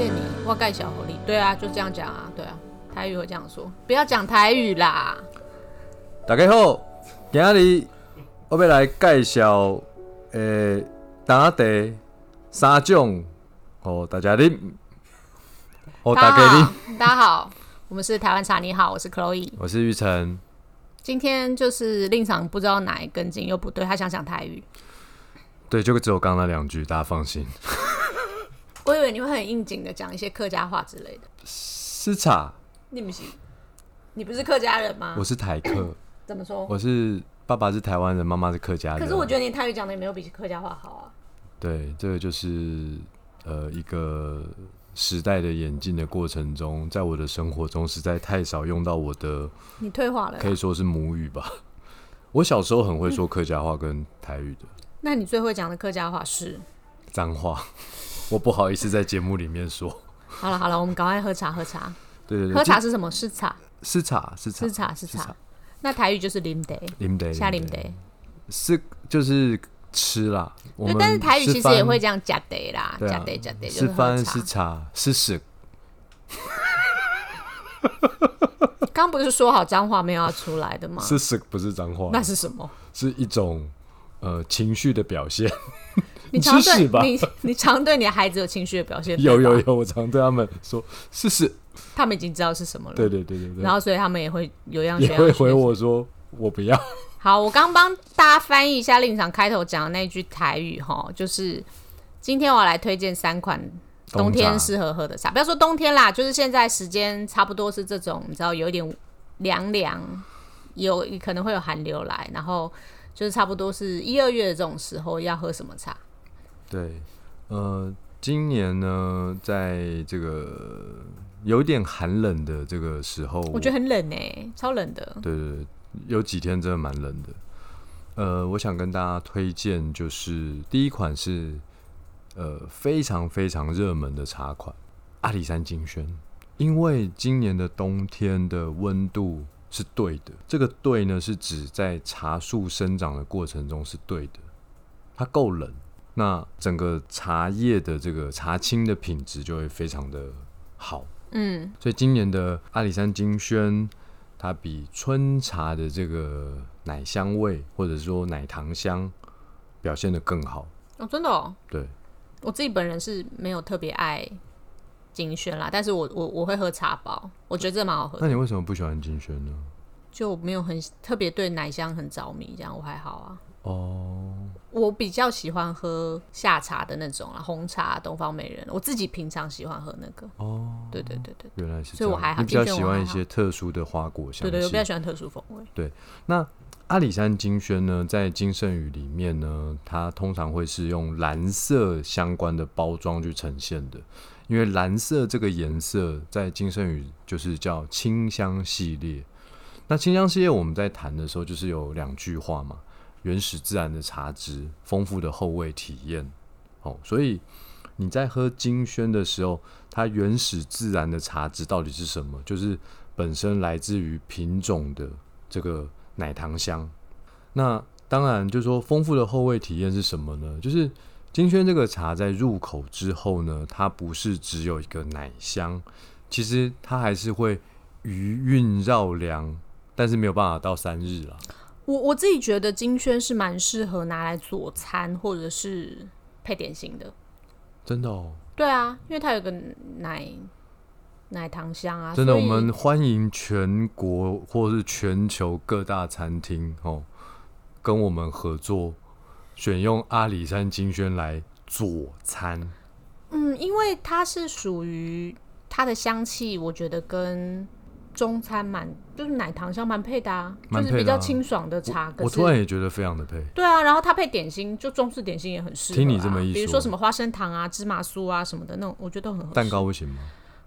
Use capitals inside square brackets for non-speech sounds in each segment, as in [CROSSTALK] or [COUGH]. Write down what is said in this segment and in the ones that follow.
谢你，我盖小狐狸。对啊，就这样讲啊，对啊，台语会这样说，不要讲台语啦。大家好，今日我要来介绍诶，打茶三种，哦，大家啉，哦，大家啉。好，大家好，我们是台湾茶，你好，我是 Chloe。我是玉成，今天就是令场不知道哪一根筋又不对，他想讲台语。对，就只有刚刚那两句，大家放心。我以为你会很应景的讲一些客家话之类的。是茶，你不是，你不是客家人吗我？是台客，[COUGHS] 怎么说？我是爸爸是台湾人，妈妈是客家人。可是我觉得你台语讲的也没有比客家话好啊。对，这个就是呃一个时代的演进的过程中，在我的生活中实在太少用到我的你退化了可以说是母语吧。[LAUGHS] 我小时候很会说客家话跟台语的那你最会讲的客家话是？脏话，我不好意思在节目里面说。好了好了，我们赶快喝茶喝茶。对对对，喝茶是什么？是茶，是茶是茶是茶是茶。那台语就是林得，林得下林得。是就是吃啦。我对，们但是台语其实也会这样夹得啦，对啊夹得夹得就是是喝茶是。茶是屎，刚 [LAUGHS] 刚不是说好脏话没有要出来的吗？是屎不是脏话，那是什么？是一种呃情绪的表现。你常对你 [LAUGHS] 你常对你的孩子有情绪的表现，有有，有，我常对他们说试试。他们已经知道是什么了。对对对对对，然后所以他们也会有样。也会回。我说我不要。[LAUGHS] 好，我刚帮大家翻译一下令场开头讲的那句台语哈，就是今天我要来推荐三款冬天适合喝的茶，不要说冬天啦，就是现在时间差不多是这种，你知道有一点凉凉，有可能会有寒流来，然后就是差不多是一二月的这种时候要喝什么茶？对，呃，今年呢，在这个有点寒冷的这个时候，我觉得很冷呢、超冷的。对对对，有几天真的蛮冷的。呃，我想跟大家推荐，就是第一款是呃非常非常热门的茶款阿里山金萱，因为今年的冬天的温度是对的，这个对呢是指在茶树生长的过程中是对的，它够冷，那整个茶叶的这个茶青的品质就会非常的好。嗯，所以今年的阿里山金萱，它比春茶的这个奶香味或者说奶糖香表现的更好。哦，真的哦，对，我自己本人是没有特别爱金萱啦，但是我我我会喝茶包，我觉得这蛮好喝的那你为什么不喜欢金萱呢？就没有很特别对奶香很着迷，这样我还好啊。哦，我比较喜欢喝夏茶的那种啦，红茶、东方美人，我自己平常喜欢喝那个。哦，对对对对原来是这样。所以我还比较喜欢一些特殊的花果香对对，我比较。喜欢特殊风味。对那阿里山金萱呢，在金圣宇里面呢，它通常会是用蓝色相关的包装去呈现的，因为蓝色这个颜色在金圣宇就是叫清香系列。那清香系列我们在谈的时候，就是有两句话嘛：原始自然的茶汁，丰富的后味体验。哦，所以你在喝金萱的时候，它原始自然的茶汁到底是什么？就是本身来自于品种的这个奶糖香。那当然，就是说丰富的后味体验是什么呢？就是金萱这个茶在入口之后呢，它不是只有一个奶香，其实它还是会余韵绕梁，但是没有办法到三日啦。我我自己觉得金萱是蛮适合拿来佐餐或者是配点心的。真的哦，对啊，因为它有个奶奶糖香啊。真的，我们欢迎全国或是全球各大餐厅哦，跟我们合作，选用阿里山金萱来佐餐。嗯，因为它是属于它的香气，我觉得跟中餐蛮就是奶糖香蛮配的啊，就是比较清爽的茶。可我突然也觉得非常的配。对啊，然后它配点心，就中式点心也很适合、啊。听你这么一说比如说什么花生糖啊、芝麻酥啊什么的那种，我觉得都很合适。蛋糕不行吗？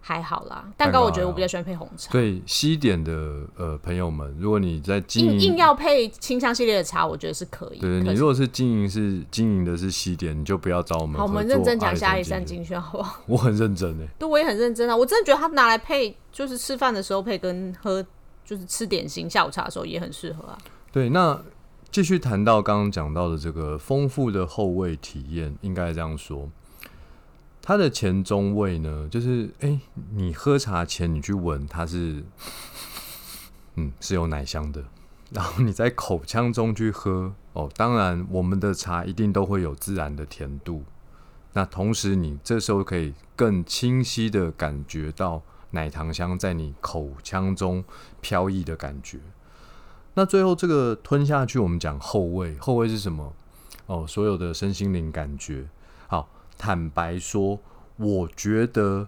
还好啦，蛋糕我觉得我比较喜欢配红茶。对西点的呃朋友们，如果你在经营，硬硬要配清香系列的茶，我觉得是可以。对你如果是经营是经营的是西点，你就不要找我们好，我。们认真讲一下阿里金萱，山金萱，好不好？[LAUGHS] 我很认真诶。对，我也很认真啊。我真的觉得它拿来配，就是吃饭的时候配，跟喝就是吃点心下午茶的时候也很适合啊。对，那继续谈到刚刚讲到的这个丰富的后味体验，应该这样说。它的，前中味呢，就是哎、你喝茶前你去闻，它是 [LAUGHS] 嗯是有奶香的，然后你在口腔中去喝哦，当然我们的茶一定都会有自然的甜度，那同时你这时候可以更清晰的感觉到奶糖香在你口腔中飘逸的感觉。那最后这个吞下去，我们讲后味，后味是什么？哦，所有的身心灵感觉。好，坦白说，我觉得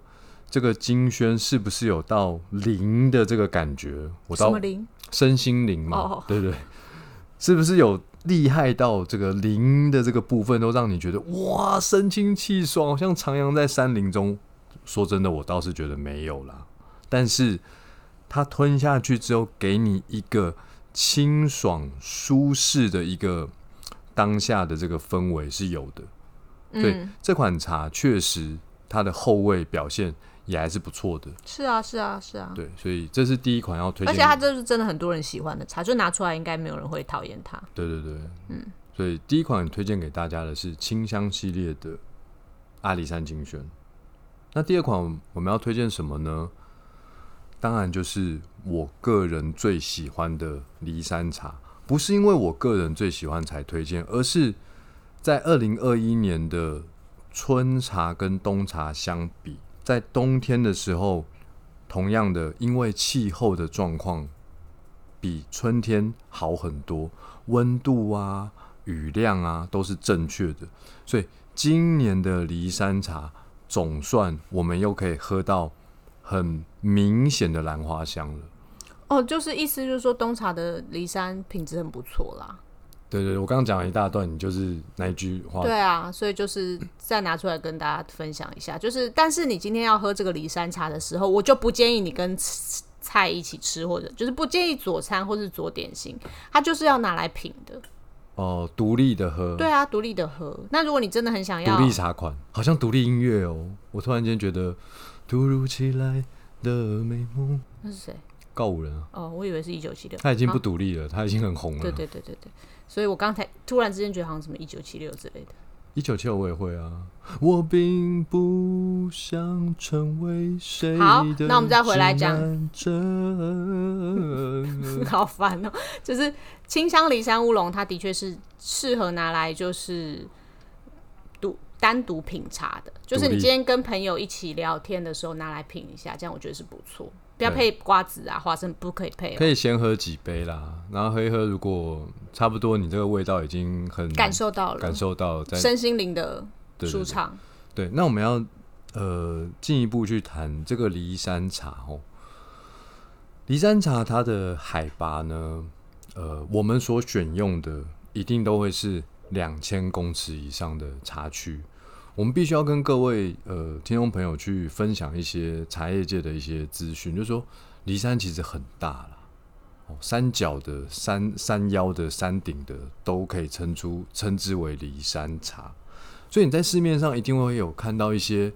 这个金轩是不是有到零的这个感觉？我到什么零？身心灵嘛，哦对不对？是不是有厉害到这个灵的这个部分，都让你觉得哇，神清气爽，好像徜徉在山林中？说真的，我倒是觉得没有啦。但是它吞下去之后，给你一个清爽舒适的一个当下的这个氛围是有的。对，嗯，这款茶确实它的后味表现也还是不错的。是啊，是啊，是啊。对，所以这是第一款要推荐给。而且它这是真的很多人喜欢的茶，就拿出来应该没有人会讨厌它。对对对，嗯，所以第一款推荐给大家的是清香系列的阿里山精选。那第二款我们要推荐什么呢？当然就是我个人最喜欢的骊山茶，不是因为我个人最喜欢才推荐，而是在二零二一年的春茶跟冬茶相比，在冬天的时候，同样的因为气候的状况比春天好很多，温度啊、雨量啊都是正确的，所以今年的骊山茶总算我们又可以喝到很明显的兰花香了。哦，就是意思就是说冬茶的骊山品质很不错啦。对对，我刚刚讲了一大段，你就是那一句话，对啊，所以就是再拿出来跟大家分享一下。就是，但是你今天要喝这个骊山茶的时候，我就不建议你跟菜一起吃，或者就是不建议佐餐或是佐点心，它就是要拿来品的。哦，独立的喝，对啊，独立的喝。那如果你真的很想要独立茶款，好像独立音乐哦。我突然间觉得，突如其来的美梦，那是谁？告五人啊，哦，我以为是一九七六。他已经不啊独立了，他已经很红了。对对对对对，所以我刚才突然之间觉得好像什么一九七六之类的。一九七六我也会啊。我并不想成为谁好那我们再回来讲 [LAUGHS] 好烦哦、就是清香梨山乌龙，它的确是适合拿来就是独单独品茶的，就是你今天跟朋友一起聊天的时候拿来品一下，这样我觉得是不错。不要配瓜子啊、花生，不可以配、哦。可以先喝几杯啦，然后喝一喝，如果差不多，你这个味道已经很感受到了，感受到了，再身心灵的舒畅。对，那我们要呃进一步去谈这个骊山茶哦。骊山茶它的海拔呢，呃，我们所选用的一定都会是两千公尺以上的茶区。我们必须要跟各位呃听众朋友去分享一些茶叶界的一些资讯，就是说骊山其实很大啦，哦，山脚的、山山腰的、山顶的都可以称出称之为骊山茶。所以你在市面上一定会有看到一些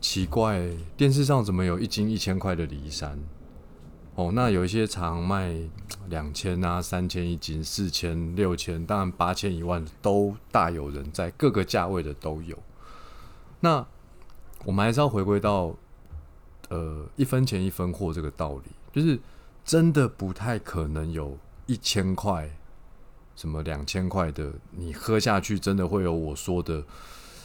奇怪，电视上怎么有一斤一千块的骊山？哦，那有一些常卖两千啊、三千一斤、四千、六千，当然八千、一万都大有人在，各个价位的都有。那我们还是要回归到呃一分钱一分货这个道理，就是真的不太可能有一千块什么两千块的，你喝下去真的会有我说的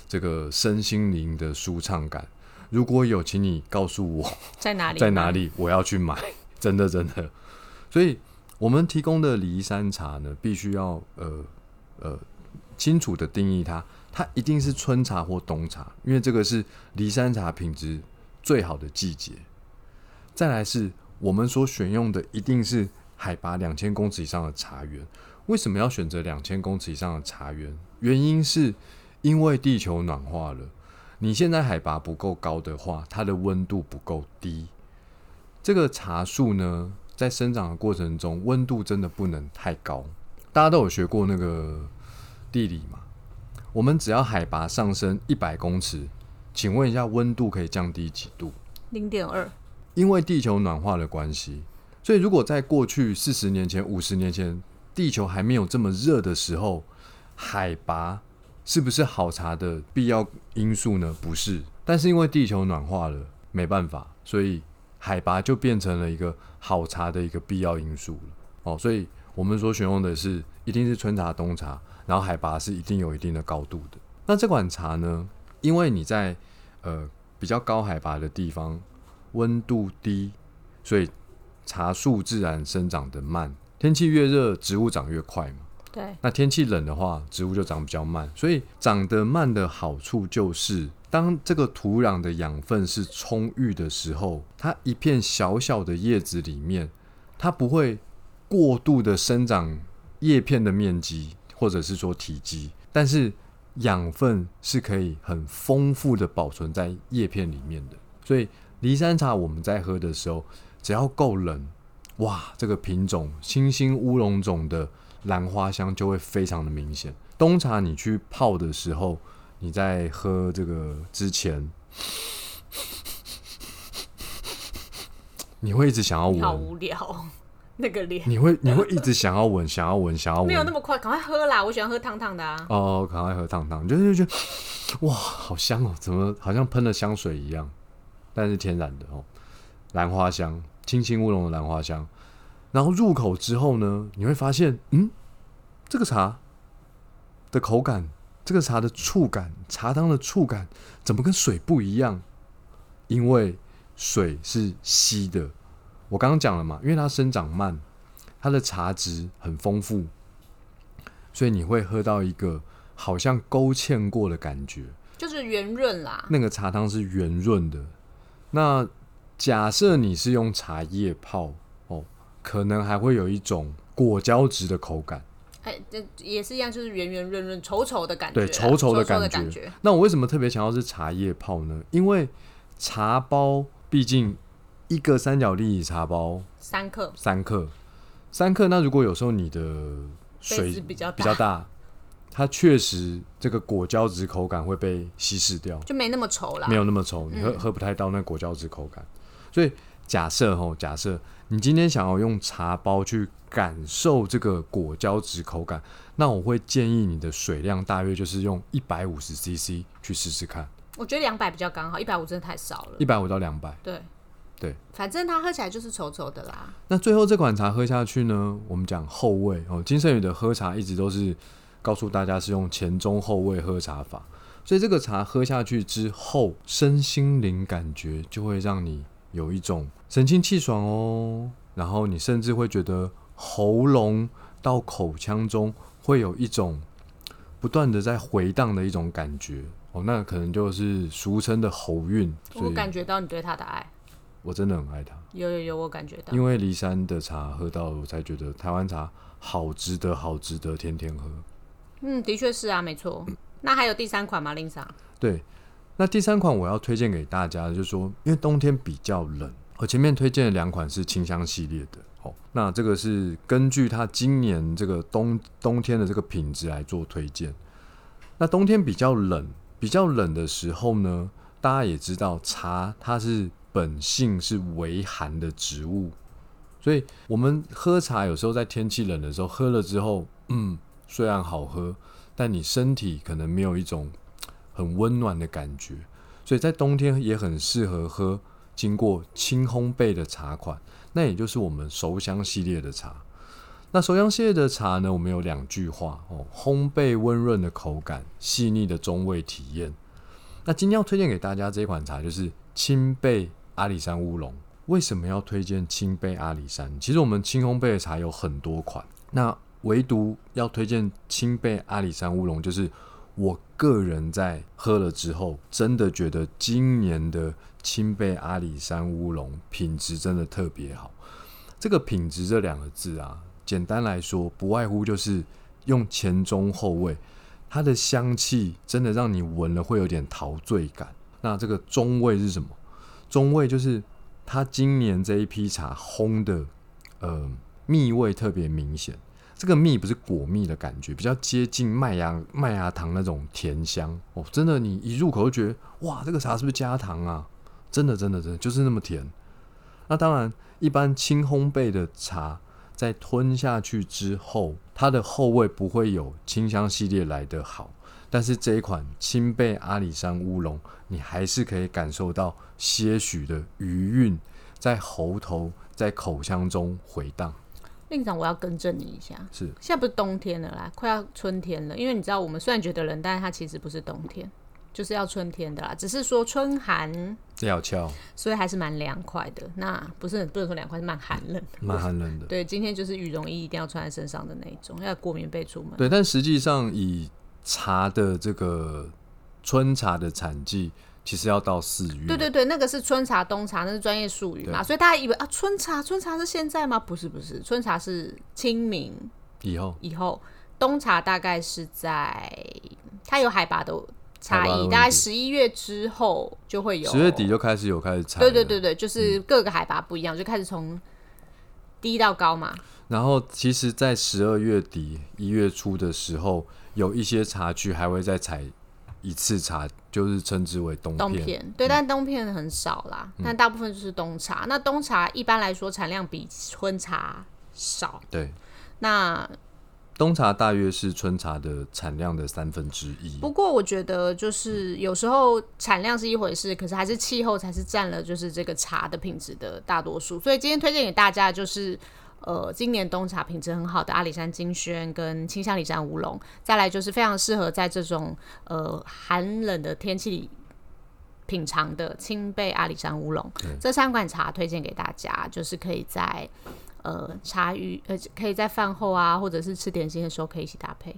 这个身心灵的舒畅感。如果有，请你告诉我在哪里？[LAUGHS] 在哪？里，我要去买。真的真的，所以我们提供的骊山茶呢，必须要呃呃清楚的定义它，它一定是春茶或冬茶，因为这个是骊山茶品质最好的季节。再来是我们所选用的一定是海拔两千公尺以上的茶园。为什么要选择两千公尺以上的茶园？原因是因为地球暖化了，你现在海拔不够高的话，它的温度不够低。这个茶树呢，在生长的过程中，温度真的不能太高。大家都有学过那个地理嘛？我们只要海拔上升一百公尺，请问一下，温度可以降低几度？零点二。因为地球暖化的关系，所以如果在过去四十年前、五十年前，地球还没有这么热的时候，海拔是不是好茶的必要因素呢？不是，但是因为地球暖化了，没办法，所以海拔就变成了一个好茶的一个必要因素了。哦，所以我们所选用的是一定是春茶、冬茶，然后海拔是一定有一定的高度的。那这款茶呢，因为你在呃比较高海拔的地方，温度低，所以茶树自然生长的慢。天气越热，植物长越快嘛。对，那天气冷的话，植物就长比较慢。所以长得慢的好处就是，当这个土壤的养分是充裕的时候，它一片小小的叶子里面，它不会过度的生长叶片的面积，或者是说体积，但是养分是可以很丰富的保存在叶片里面的。所以梨山茶我们在喝的时候，只要够冷，哇，这个品种清新乌龙种的兰花香就会非常的明显。冬茶你去泡的时候，你在喝这个之前，你会一直想要你好，无聊，那个脸你会你会一直想要闻，想要闻，想要闻。没有那么快，赶快喝啦！我喜欢喝烫烫的啊。哦，赶快喝烫烫，就是觉得哇，好香哦，怎么好像喷了香水一样？但是天然的哦，兰花香，清新乌龙的兰花香。然后入口之后呢，你会发现，嗯，这个茶的口感，这个茶的触感，茶汤的触感，怎么跟水不一样？因为水是稀的，我刚刚讲了嘛，因为它生长慢，它的茶质很丰富，所以你会喝到一个好像勾芡过的感觉。就是圆润啦。那个茶汤是圆润的。那假设你是用茶叶泡哦，可能还会有一种果胶质的口感。哎，这也是一样，就是圆圆润润、稠稠的感觉对，稠稠的感感觉。那我为什么特别强调是茶叶泡呢？因为茶包毕竟一个三角利益茶包三克三克，三克。那如果有时候你的杯水子比较比较大，它确实这个果胶质口感会被稀释掉。就没那么稠了。没有那么稠，你喝、喝不太到那果胶质口感。所以假设哦，假设你今天想要用茶包去感受这个果胶质口感，那我会建议你的水量大约就是用一百五十 CC 去试试看，我觉得两百比较刚好，一百五真的太少了一。百五到两百。对对，反正它喝起来就是稠稠的啦。那最后这款茶喝下去呢，我们讲后味哦，金圣宇的喝茶一直都是告诉大家是用前中后味喝茶法，所以这个茶喝下去之后，身心灵感觉就会让你有一种神清气爽哦，然后你甚至会觉得喉咙到口腔中会有一种不断的在回荡的一种感觉。哦，那可能就是俗称的喉韵，我感觉到你对它的爱，我真的很爱它。有有有，我感觉到。因为骊山的茶喝到，我才觉得台湾茶好值得，好值得天天喝。嗯，的确是啊，没错。[CLEARS THROAT] 那还有第三款吗，林桑？对，那第三款我要推荐给大家，就是说，因为冬天比较冷，我前面推荐的两款是清香系列的，哦，那这个是根据它今年这个冬冬天的这个品质来做推荐。那冬天比较冷，比较冷的时候呢，大家也知道茶它是本性是微寒的植物，所以我们喝茶有时候在天气冷的时候喝了之后，嗯，虽然好喝，但你身体可能没有一种很温暖的感觉，所以在冬天也很适合喝经过轻烘焙的茶款，那也就是我们熟香系列的茶。那熟香系列的茶呢，我们有两句话哦：烘焙温润的口感，细腻的中味体验。那今天要推荐给大家这款茶就是青贝阿里山乌龙。为什么要推荐青贝阿里山？其实我们轻烘焙的茶有很多款，那唯独要推荐青贝阿里山乌龙，就是我个人在喝了之后，真的觉得今年的青贝阿里山乌龙品质真的特别好。这个品质这两个字啊，简单来说，不外乎就是用前中后味，它的香气真的让你闻了会有点陶醉感。那这个中味是什么？中味就是它今年这一批茶烘的，呃，蜜味特别明显。这个蜜不是果蜜的感觉，比较接近麦芽麦芽糖那种甜香哦。真的，你一入口就觉得哇，这个茶是不是加糖啊？真的，真的，真的就是那么甜。那当然，一般轻烘焙的茶在吞下去之后，它的后味不会有清香系列来的好，但是这一款青贝阿里山乌龙，你还是可以感受到些许的余韵在喉头、在口腔中回荡。令长，我要更正你一下，是现在不是冬天了啦，快要春天了。因为你知道，我们虽然觉得冷，但是它其实不是冬天，就是要春天的啦。只是说春寒，料峭，所以还是蛮凉快的。那不是很不能说凉快，是蛮寒冷的。蛮寒冷的。对，今天就是羽绒衣一定要穿在身上的那一种，要裹棉被出门。对，但实际上以茶的这个春茶的产季。其实要到四月。对对对，那个是春茶、冬茶，那是专业术语嘛，所以大家以为啊，春茶春茶是现在吗？不是不是，春茶是清明以后以后，冬茶大概是在它有海拔的差异，大概十一月之后就会有。十月底就开始有开始采。对对对对，就是各个海拔不一样，就开始从低到高嘛。然后其实，在十二月底一月初的时候，有一些茶区还会再采。一次茶就是称之为冬冬片，对，但冬片很少啦，但大部分就是冬茶。那冬茶一般来说产量比春茶少，对。那冬茶大约是春茶的产量的三分之一。不过我觉得就是有时候产量是一回事，可是还是气候才是占了就是这个茶的品质的大多数。所以今天推荐给大家就是。呃，今年冬茶品质很好的阿里山金萱跟清香里山乌龙，再来就是非常适合在这种呃寒冷的天气里品尝的青贝阿里山乌龙。这三款茶推荐给大家，就是可以在呃茶余呃可以在饭后啊，或者是吃点心的时候可以一起搭配。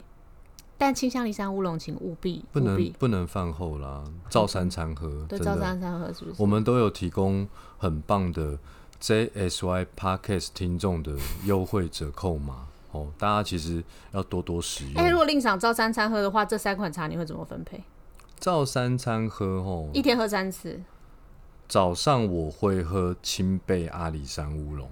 但清香里山乌龙，请务必不能不能饭后啦，照三餐喝。对，照三餐喝是不是？我们都有提供很棒的。JSY Podcast 听众的优惠折扣码哦，大家其实要多多使用。哎，如果另想照三餐喝的话，这三款茶你会怎么分配？照三餐喝哦，一天喝三次。早上我会喝青贝阿里山乌龙，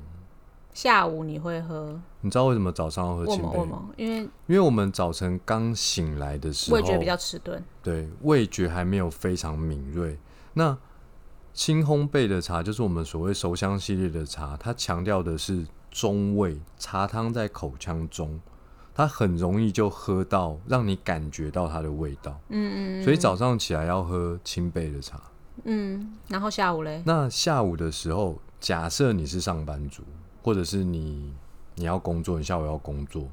下午你会喝？你知道为什么早上要喝青贝吗？因为因为我们早晨刚醒来的时候，味觉比较迟钝，对，味觉还没有非常敏锐。那轻烘焙的茶就是我们所谓熟香系列的茶，它强调的是中味，茶汤在口腔中，它很容易就喝到，让你感觉到它的味道。嗯嗯。所以早上起来要喝轻焙的茶。嗯。然后下午嘞？那下午的时候，假设你是上班族，或者是你你要工作，你下午要工作，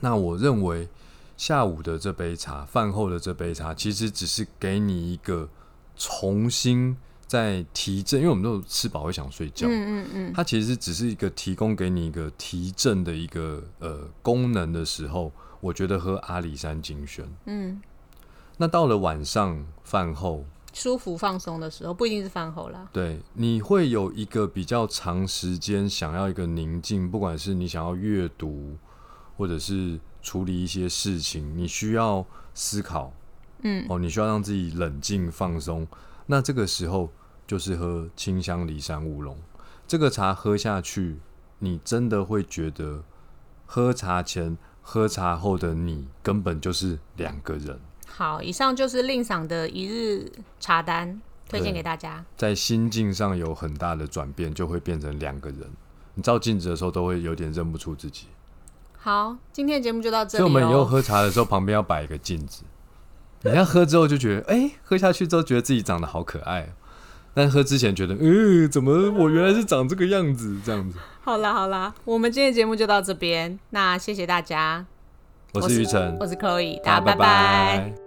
那我认为下午的这杯茶，饭后的这杯茶，其实只是给你一个重新。在提振，因为我们都吃饱会想睡觉。嗯嗯嗯，它其实只是一个提供给你一个提振的一个呃功能的时候，我觉得喝阿里山精选。嗯，那到了晚上饭后舒服放松的时候，不一定是饭后啦。对，你会有一个比较长时间想要一个宁静，不管是你想要阅读，或者是处理一些事情，你需要思考。嗯，哦，你需要让自己冷静放松。那这个时候就是喝清香梨山乌龙，这个茶喝下去，你真的会觉得喝茶前、喝茶后的你根本就是两个人。好，以上就是令赏的一日茶单，推荐给大家。在心境上有很大的转变，就会变成两个人。你照镜子的时候都会有点认不出自己。好，今天的节目就到这里。所以我们以后喝茶的时候旁边要摆一个镜子。你要喝之后就觉得，哎，喝下去之后觉得自己长得好可爱，但喝之前觉得，嗯，怎么我原来是长这个样子？这样子。好啦好啦，我们今天节目就到这边，那谢谢大家。我是雨辰，我是 Chloe，大家拜拜。